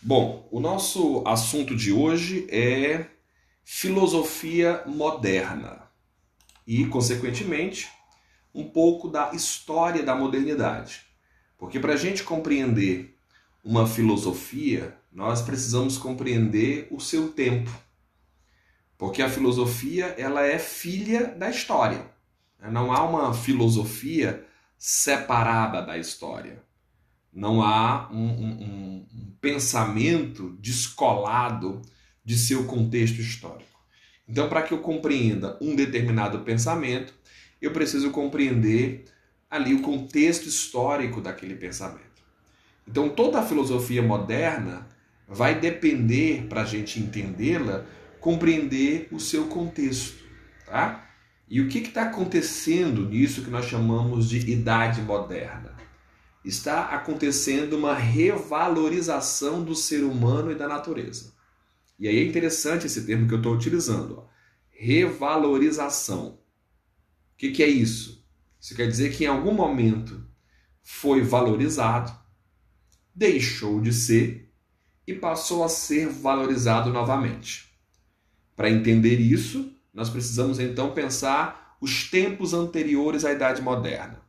Bom, o nosso assunto de hoje é filosofia moderna e, consequentemente, um pouco da história da modernidade. Porque para a gente compreender uma filosofia, nós precisamos compreender o seu tempo. Porque a filosofia ela é filha da história. Não há uma filosofia separada da história. Não há um, um, um pensamento descolado de seu contexto histórico. Então, para que eu compreenda um determinado pensamento, eu preciso compreender ali o contexto histórico daquele pensamento. Então, toda a filosofia moderna vai depender, para a gente entendê-la, compreender o seu contexto. Tá? E o que está acontecendo nisso que nós chamamos de idade moderna? Está acontecendo uma revalorização do ser humano e da natureza. E aí é interessante esse termo que eu estou utilizando: ó. revalorização. O que, que é isso? Isso quer dizer que em algum momento foi valorizado, deixou de ser e passou a ser valorizado novamente. Para entender isso, nós precisamos então pensar os tempos anteriores à Idade Moderna.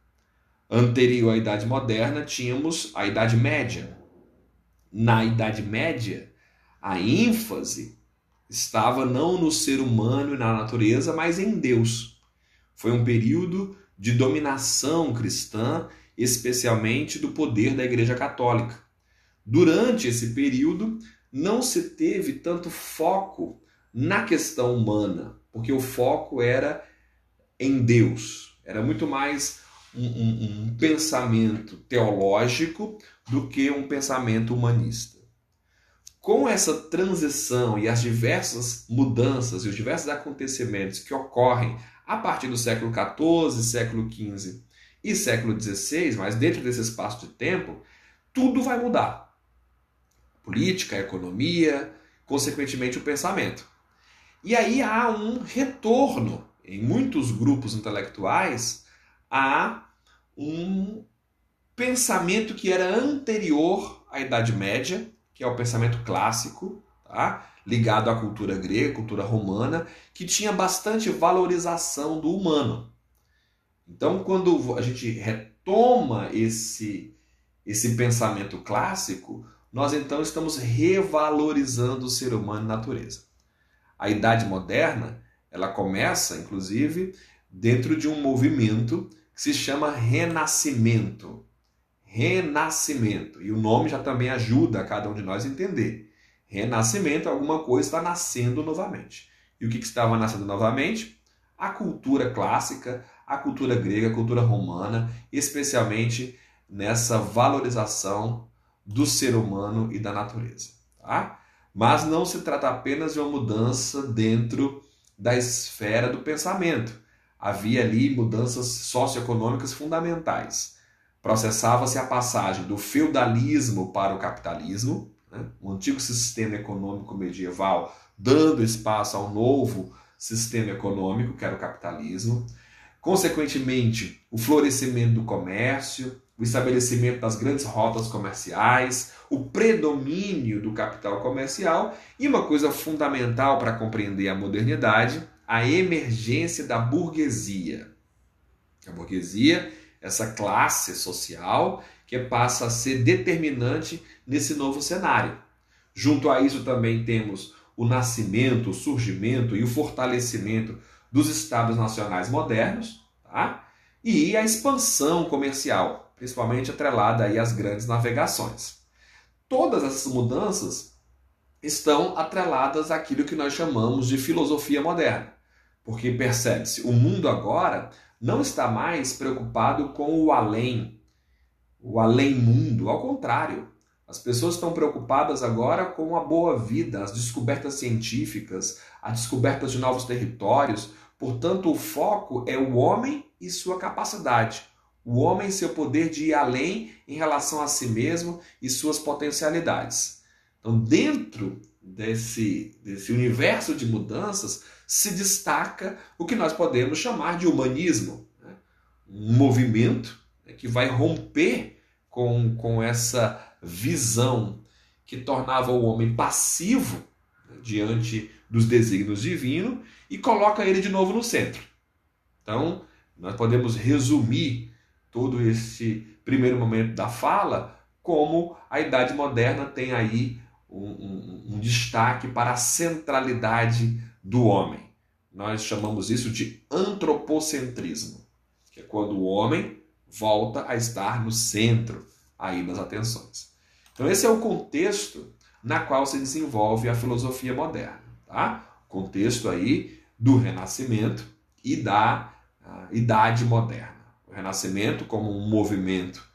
Anterior à Idade Moderna, tínhamos a Idade Média. Na Idade Média, a ênfase estava não no ser humano e na natureza, mas em Deus. Foi um período de dominação cristã, especialmente do poder da Igreja Católica. Durante esse período, não se teve tanto foco na questão humana, porque o foco era em Deus. Era muito mais um, um, pensamento teológico do que um pensamento humanista. Com essa transição e as diversas mudanças e os diversos acontecimentos que ocorrem a partir do século XIV, século XV e século XVI, mas dentro desse espaço de tempo, tudo vai mudar. Política, economia, consequentemente o pensamento. E aí há um retorno em muitos grupos intelectuais a um pensamento que era anterior à Idade Média, que é o pensamento clássico, tá? ligado à cultura grega, cultura romana, que tinha bastante valorização do humano. Então, quando a gente retoma esse, esse pensamento clássico, nós então estamos revalorizando o ser humano e a natureza. A idade moderna, ela começa, inclusive, dentro de um movimento que se chama renascimento. Renascimento. E o nome já também ajuda a cada um de nós a entender. Renascimento, alguma coisa está nascendo novamente. E o que, que estava nascendo novamente? A cultura clássica, a cultura grega, a cultura romana, especialmente nessa valorização do ser humano e da natureza. Tá? Mas não se trata apenas de uma mudança dentro da esfera do pensamento. Havia ali mudanças socioeconômicas fundamentais. Processava-se a passagem do feudalismo para o capitalismo, né? um antigo sistema econômico medieval dando espaço ao novo sistema econômico, que era o capitalismo. Consequentemente, o florescimento do comércio, o estabelecimento das grandes rotas comerciais, o predomínio do capital comercial e uma coisa fundamental para compreender a modernidade, a emergência da burguesia. A burguesia, essa classe social que passa a ser determinante nesse novo cenário. Junto a isso também temos o nascimento, o surgimento e o fortalecimento dos estados nacionais modernos, tá? e a expansão comercial, principalmente atrelada aí às grandes navegações. Todas essas mudanças estão atreladas àquilo que nós chamamos de filosofia moderna, porque percebe-se, o mundo agora não está mais preocupado com o além, o além-mundo. Ao contrário, as pessoas estão preocupadas agora com a boa vida, as descobertas científicas, a descoberta de novos territórios. Portanto, o foco é o homem e sua capacidade. O homem e seu poder de ir além em relação a si mesmo e suas potencialidades. Então, dentro desse, desse universo de mudanças, se destaca o que nós podemos chamar de humanismo. Né? Um movimento que vai romper com, com essa visão que tornava o homem passivo né, diante dos desígnios divinos e coloca ele de novo no centro. Então, nós podemos resumir todo esse primeiro momento da fala como a Idade Moderna tem aí um, um, um destaque para a centralidade do homem. Nós chamamos isso de antropocentrismo, que é quando o homem volta a estar no centro aí das atenções. Então esse é o contexto na qual se desenvolve a filosofia moderna, tá? Contexto aí do Renascimento e da Idade Moderna. O Renascimento como um movimento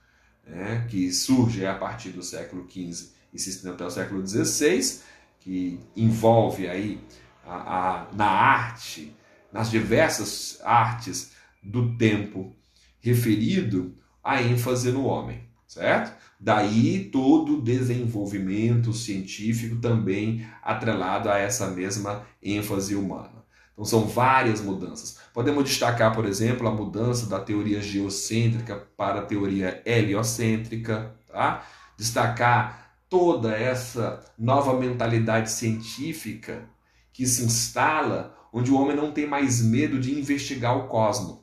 né, que surge a partir do século XV e se estende até o século XVI, que envolve aí a, a, na arte, nas diversas artes do tempo referido, a ênfase no homem, certo? Daí todo o desenvolvimento científico também atrelado a essa mesma ênfase humana. Então são várias mudanças. Podemos destacar, por exemplo, a mudança da teoria geocêntrica para a teoria heliocêntrica, tá? Destacar toda essa nova mentalidade científica que se instala, onde o homem não tem mais medo de investigar o cosmos.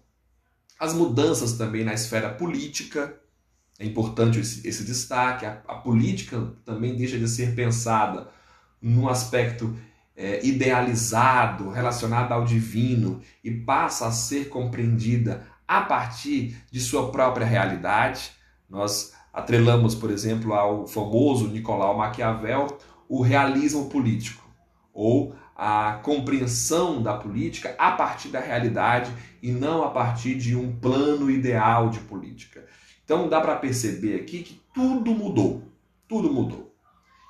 As mudanças também na esfera política, é importante esse, esse destaque. A, a, política também deixa de ser pensada num aspecto é, idealizado, relacionado ao divino, e passa a ser compreendida a partir de sua própria realidade. Nós atrelamos, por exemplo, ao famoso Nicolau Maquiavel o realismo político, ou a compreensão da política a partir da realidade e não a partir de um plano ideal de política. Então dá para perceber aqui que tudo mudou, tudo mudou.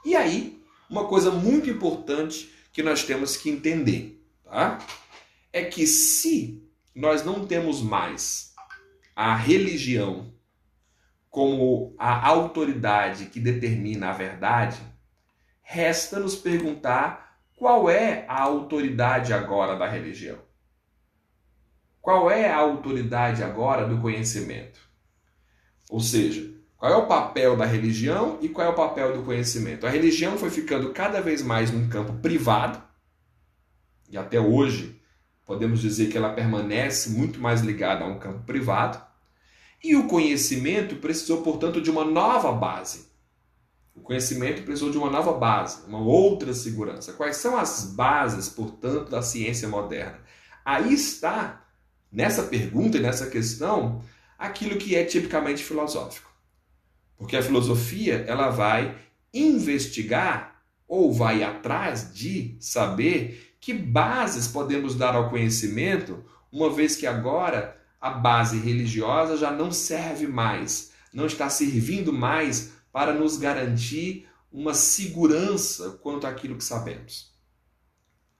E aí, uma coisa muito importante que nós temos que entender, tá? É que se nós não temos mais a religião como a autoridade que determina a verdade, resta nos perguntar qual é a autoridade agora da religião? Qual é a autoridade agora do conhecimento? Ou seja, qual é o papel da religião e qual é o papel do conhecimento? A religião foi ficando cada vez mais num campo privado, e até hoje podemos dizer que ela permanece muito mais ligada a um campo privado, e o conhecimento precisou, portanto, de uma nova base. O conhecimento precisou de uma nova base, uma outra segurança. Quais são as bases, portanto, da ciência moderna? Aí está, nessa pergunta e nessa questão, aquilo que é tipicamente filosófico. Porque a filosofia, ela vai investigar ou vai atrás de saber que bases podemos dar ao conhecimento, uma vez que agora a base religiosa já não serve mais, não está servindo mais para nos garantir uma segurança quanto àquilo que sabemos.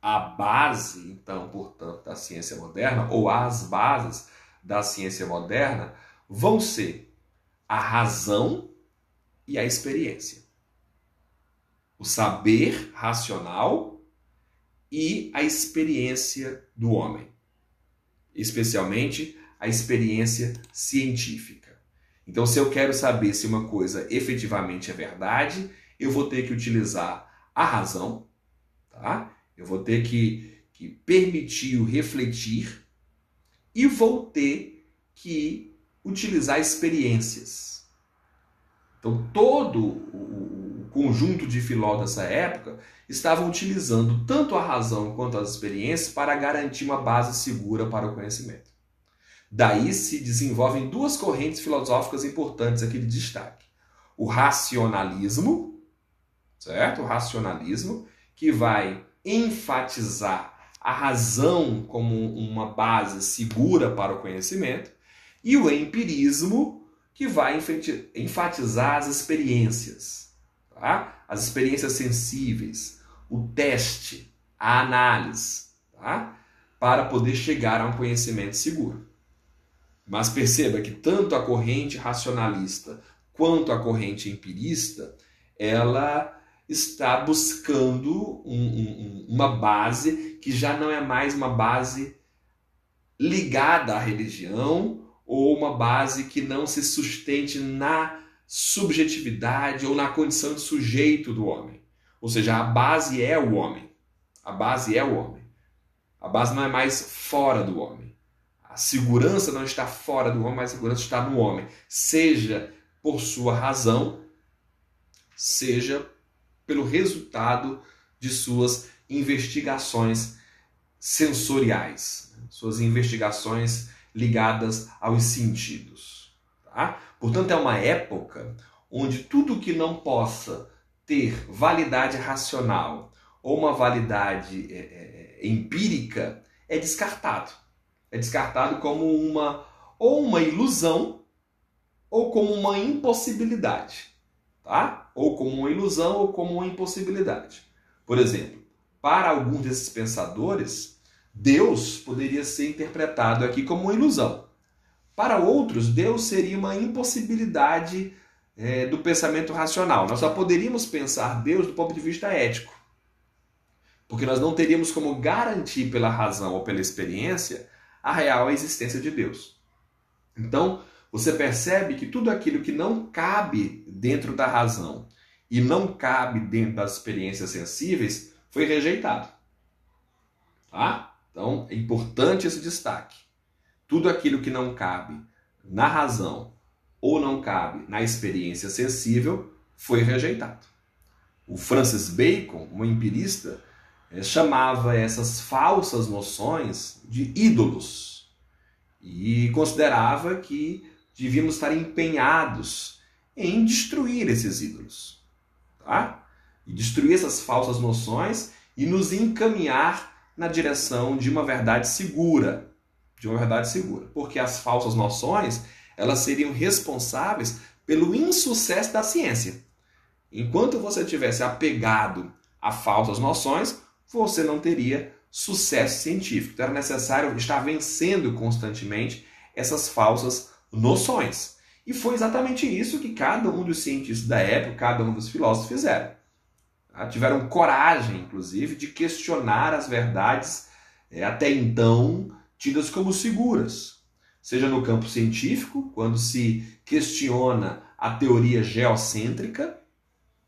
A base, então, portanto, da ciência moderna, ou as bases da ciência moderna, vão ser a razão e a experiência. O saber racional e a experiência do homem, especialmente a experiência científica. Então, se eu quero saber se uma coisa efetivamente é verdade, eu vou ter que utilizar a razão, tá? Eu vou ter que, que permitir o refletir e vou ter que utilizar experiências. Então, todo o, conjunto de filósofos dessa época estavam utilizando tanto a razão quanto as experiências para garantir uma base segura para o conhecimento. Daí se desenvolvem duas correntes filosóficas importantes aqui de destaque. O racionalismo, certo? O racionalismo, que vai enfatizar a razão como uma base segura para o conhecimento, e o empirismo, que vai enfatizar as experiências, tá? as experiências sensíveis, o teste, a análise, tá? para poder chegar a um conhecimento seguro. Mas perceba que tanto a corrente racionalista quanto a corrente empirista, ela está buscando um, um, uma base que já não é mais uma base ligada à religião ou uma base que não se sustente na subjetividade ou na condição de sujeito do homem. Ou seja, a base é o homem. A base é o homem. A base não é mais fora do homem. A segurança não está fora do homem, mas a segurança está no homem. Seja por sua razão, seja pelo resultado de suas investigações sensoriais, suas investigações ligadas aos sentidos. Tá? Portanto, é uma época onde tudo que não possa ter validade racional ou uma validade é, é empírica é descartado. É descartado como uma ou uma ilusão ou como uma impossibilidade, tá? Ou como uma ilusão ou como uma impossibilidade. Por exemplo, para alguns desses pensadores, Deus poderia ser interpretado aqui como uma ilusão. Para outros, Deus seria uma impossibilidade é, do pensamento racional. Nós só poderíamos pensar Deus do ponto de vista ético. Porque nós não teríamos como garantir pela razão ou pela experiência a real existência de Deus. Então, você percebe que tudo aquilo que não cabe dentro da razão e não cabe dentro das experiências sensíveis foi rejeitado. Tá? Então, é importante esse destaque. Tudo aquilo que não cabe na razão ou não cabe na experiência sensível foi rejeitado. O Francis Bacon, um empirista, chamava essas falsas noções de ídolos e considerava que devíamos estar empenhados em destruir esses ídolos, tá? E destruir essas falsas noções e nos encaminhar na direção de uma verdade segura, de uma verdade segura, porque as falsas noções elas seriam responsáveis pelo insucesso da ciência. Enquanto você tivesse apegado a falsas noções, você não teria sucesso científico. Então era necessário estar vencendo constantemente essas falsas noções. E foi exatamente isso que cada um dos cientistas da época, cada um dos filósofos fizeram. Tá? Tiveram coragem, inclusive, de questionar as verdades é, até então tidas como seguras. Seja no campo científico, quando se questiona a teoria geocêntrica,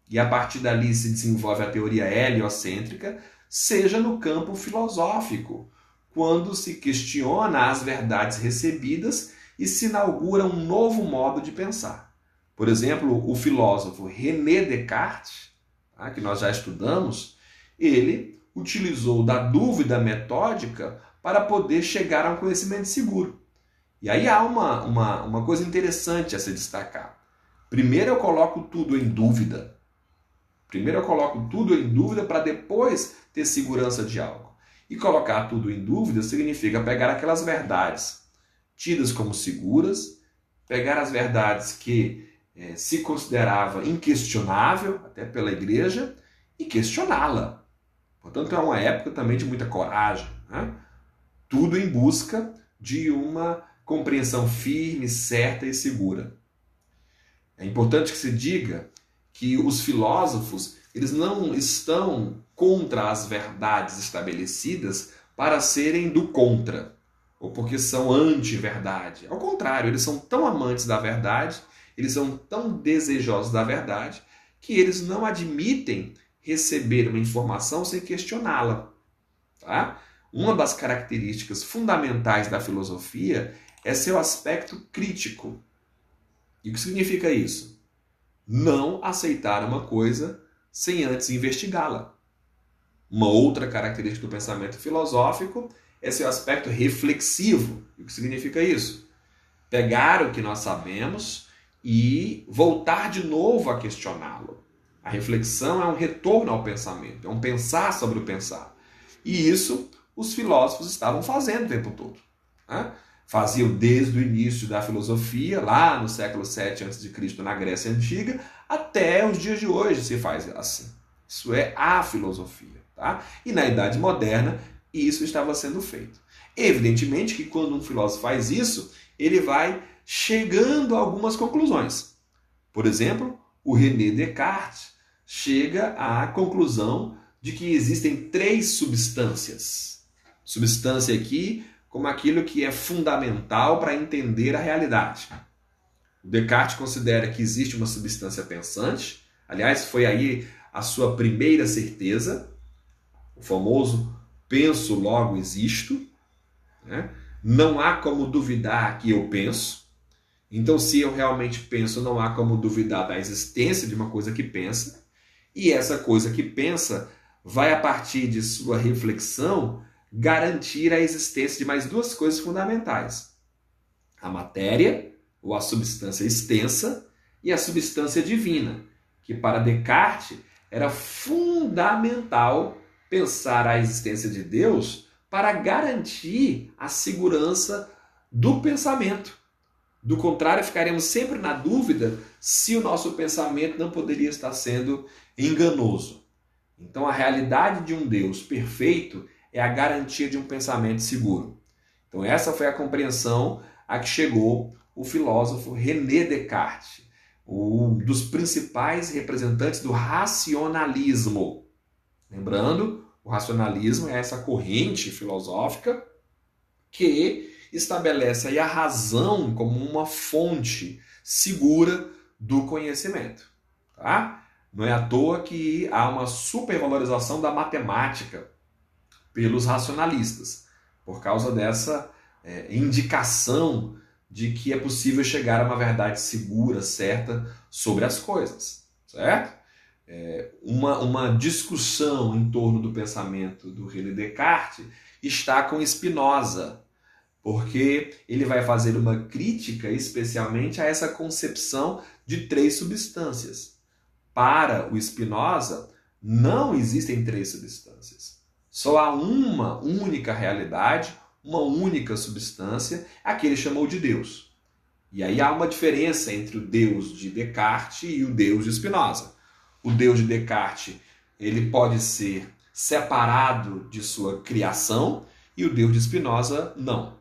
e a partir dali se desenvolve a teoria heliocêntrica, seja no campo filosófico, quando se questiona as verdades recebidas e se inaugura um novo modo de pensar. Por exemplo, o filósofo René Descartes, tá, que nós já estudamos, ele utilizou da dúvida metódica para poder chegar a um conhecimento seguro. E aí há uma, uma, uma coisa interessante a se destacar. Primeiro eu coloco tudo em dúvida. Primeiro eu coloco tudo em dúvida para depois ter segurança de algo. E colocar tudo em dúvida significa pegar aquelas verdades tidas como seguras, pegar as verdades que é, se considerava inquestionável, até pela igreja, e questioná-la. Portanto, é uma época também de muita coragem. Né? Tudo em busca de uma compreensão firme, certa e segura. É importante que se diga que os filósofos eles não estão contra as verdades estabelecidas para serem do contra ou porque são anti-verdade. Ao contrário, eles são tão amantes da verdade, eles são tão desejosos da verdade, que eles não admitem receber uma informação sem questioná-la. Tá? Uma das características fundamentais da filosofia é seu aspecto crítico. E o que significa isso? Não aceitar uma coisa sem antes investigá-la. Uma outra característica do pensamento filosófico é seu aspecto reflexivo. O que significa isso? Pegar o que nós sabemos e voltar de novo a questioná-lo. A reflexão é um retorno ao pensamento, é um pensar sobre o pensar. E isso os filósofos estavam fazendo o tempo todo. Né? Faziam desde o início da filosofia, lá no século 7 a.C., na Grécia Antiga, até os dias de hoje se faz assim. Isso é a filosofia. Tá? E na Idade Moderna isso estava sendo feito. Evidentemente que quando um filósofo faz isso, ele vai chegando a algumas conclusões. Por exemplo, o René Descartes chega à conclusão de que existem três substâncias. Substância aqui como aquilo que é fundamental para entender a realidade. Descartes considera que existe uma substância pensante. Aliás, foi aí a sua primeira certeza, o famoso penso, logo existo. Né? Não há como duvidar que eu penso. Então, se eu realmente penso, não há como duvidar da existência de uma coisa que pensa. E essa coisa que pensa vai, a partir de sua reflexão, garantir a existência de mais duas coisas fundamentais: a matéria, ou a substância extensa, e a substância divina, que para Descartes era fundamental pensar a existência de Deus para garantir a segurança do pensamento. Do contrário, ficaremos sempre na dúvida se o nosso pensamento não poderia estar sendo enganoso. Então, a realidade de um Deus perfeito é a garantia de um pensamento seguro. Então, essa foi a compreensão a que chegou o filósofo René Descartes, um dos principais representantes do racionalismo. Lembrando, o racionalismo é essa corrente filosófica que estabelece a razão como uma fonte segura do conhecimento. Tá? Não é à toa que há uma supervalorização da matemática pelos racionalistas, por causa dessa é, indicação de que é possível chegar a uma verdade segura, certa sobre as coisas, certo? é, uma, uma discussão em torno do pensamento do René Descartes está com Spinoza, porque ele vai fazer uma crítica especialmente a essa concepção de três substâncias. Para o Spinoza, não existem três substâncias. Só há uma única realidade, uma única substância, a que ele chamou de Deus. E aí há uma diferença entre o Deus de Descartes e o Deus de Spinoza o Deus de Descartes ele pode ser separado de sua criação e o Deus de Spinoza não,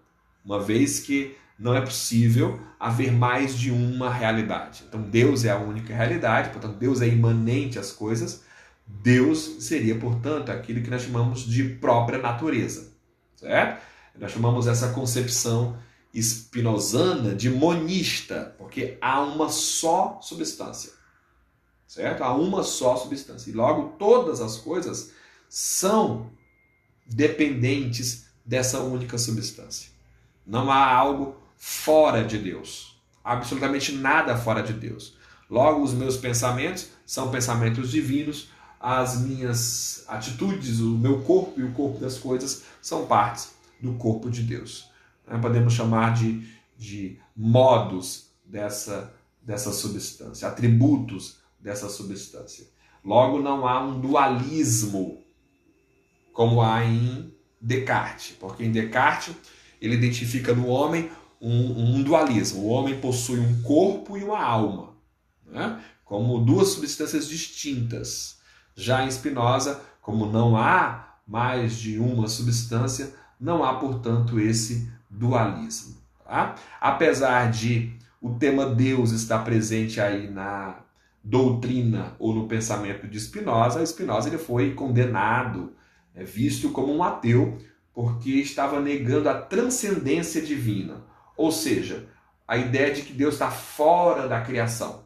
uma vez que não é possível haver mais de uma realidade. Então Deus é a única realidade, portanto Deus é imanente às coisas. Deus seria, portanto, aquilo que nós chamamos de própria natureza, certo? Nós chamamos essa concepção espinosana de monista, porque há uma só substância certo? Há uma só substância. E logo todas as coisas são dependentes dessa única substância. Não há algo fora de Deus. Absolutamente nada fora de Deus. Logo, os meus pensamentos são pensamentos divinos, as minhas atitudes, o meu corpo e o corpo das coisas são partes do corpo de Deus. Podemos chamar de, de modos dessa, dessa substância, atributos dessa substância. Logo, não há um dualismo como há em Descartes, porque em Descartes ele identifica no homem um, um dualismo. O homem possui um corpo e uma alma, né? como duas substâncias distintas. Já em Spinoza, como não há mais de uma substância, não há, portanto, esse dualismo. Tá? Apesar de o tema Deus estar presente aí na doutrina ou no pensamento de Spinoza, Spinoza ele foi condenado, é, visto como um ateu, porque estava negando a transcendência divina, ou seja, a ideia de que Deus está fora da criação.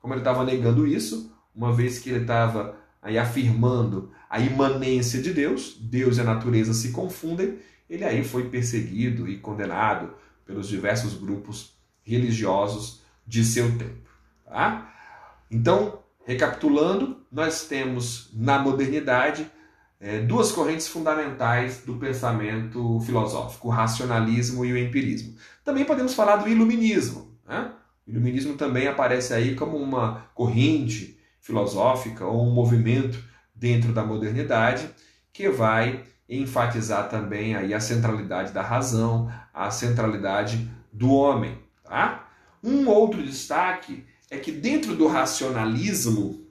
Como ele estava negando isso, uma vez que ele estava aí afirmando a imanência de Deus, Deus e a natureza se confundem, ele aí foi perseguido e condenado pelos diversos grupos religiosos de seu tempo. Tá? Então, recapitulando, nós temos na modernidade é, duas correntes fundamentais do pensamento filosófico, o racionalismo e o empirismo. Também podemos falar do iluminismo. Né? O iluminismo também aparece aí como uma corrente filosófica ou um movimento dentro da modernidade que vai enfatizar também aí a centralidade da razão, a centralidade do homem. Tá? Um outro destaque é que dentro do racionalismo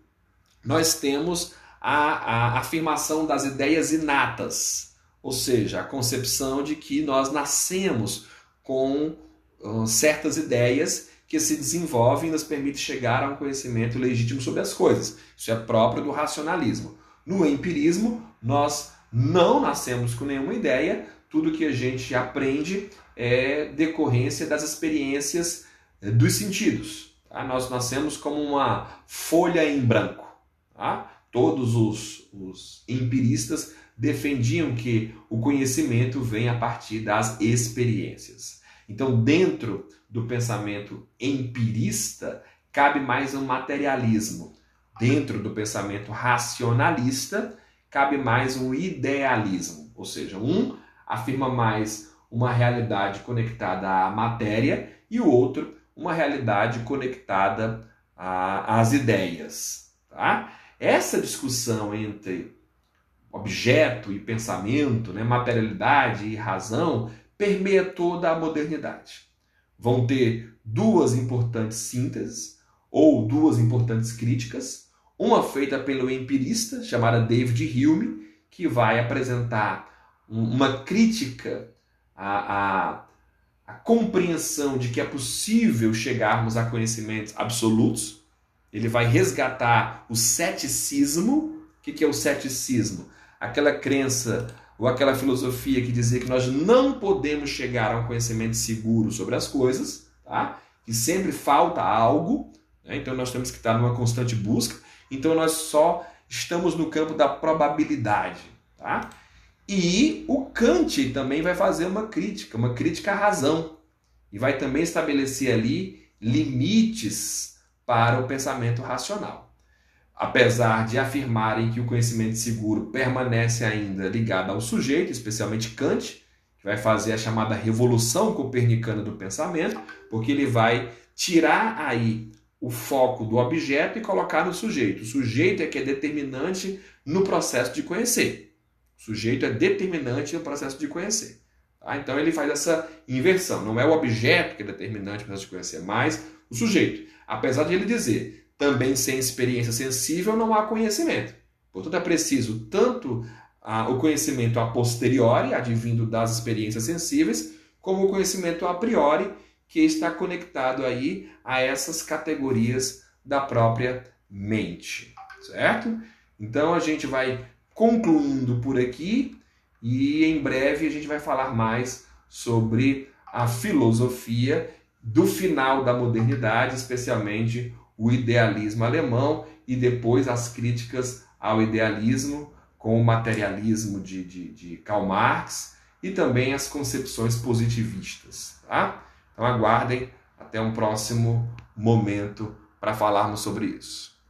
nós temos a, a afirmação das ideias inatas, ou seja, a concepção de que nós nascemos com uh, certas ideias que se desenvolvem e nos permite chegar a um conhecimento legítimo sobre as coisas. Isso é próprio do racionalismo. No empirismo, nós não nascemos com nenhuma ideia, tudo que a gente aprende é decorrência das experiências eh, dos sentidos. Tá? Nós nascemos como uma folha em branco. Tá? Todos os, os empiristas defendiam que o conhecimento vem a partir das experiências. Então, dentro do pensamento empirista, cabe mais um materialismo. Dentro do pensamento racionalista, cabe mais um idealismo. Ou seja, um afirma mais uma realidade conectada à matéria e o outro uma realidade conectada às ideias. Tá? Essa discussão entre objeto e pensamento, né, materialidade e razão, permeia toda a modernidade. Vão ter duas importantes sínteses ou duas importantes críticas, uma feita pelo empirista chamada David Hume, que vai apresentar uma crítica à, à, à compreensão de que é possível chegarmos a conhecimentos absolutos. Ele vai resgatar o ceticismo. O que é o ceticismo? Aquela crença ou aquela filosofia que dizia que nós não podemos chegar a um conhecimento seguro sobre as coisas, tá? que sempre falta algo, né? então nós temos que estar numa constante busca, então nós só estamos no campo da probabilidade. Tá? E o Kant também vai fazer uma crítica, uma crítica à razão. E vai também estabelecer ali limites para o pensamento racional. Apesar de afirmarem que o conhecimento seguro permanece ainda ligado ao sujeito, especialmente Kant, que vai fazer a chamada revolução copernicana do pensamento, porque ele vai tirar aí o foco do objeto e colocar no sujeito. O sujeito é que é determinante no processo de conhecer. O sujeito é determinante no processo de conhecer. Tá? Então ele faz essa inversão. Não é o objeto que é determinante no processo de conhecer, mas o sujeito. Apesar de ele dizer, também sem experiência sensível não há conhecimento. Portanto, é preciso tanto ah, o conhecimento a posteriori, advindo das experiências sensíveis, como o conhecimento a priori, que está conectado aí a essas categorias da própria mente, certo? Então a gente vai concluindo por aqui e em breve a gente vai falar mais sobre a filosofia do final da modernidade, especialmente o idealismo alemão e depois as críticas ao idealismo com o materialismo de, de, de Karl Marx e também as concepções positivistas. Tá? Então aguardem até um próximo momento para falarmos sobre isso.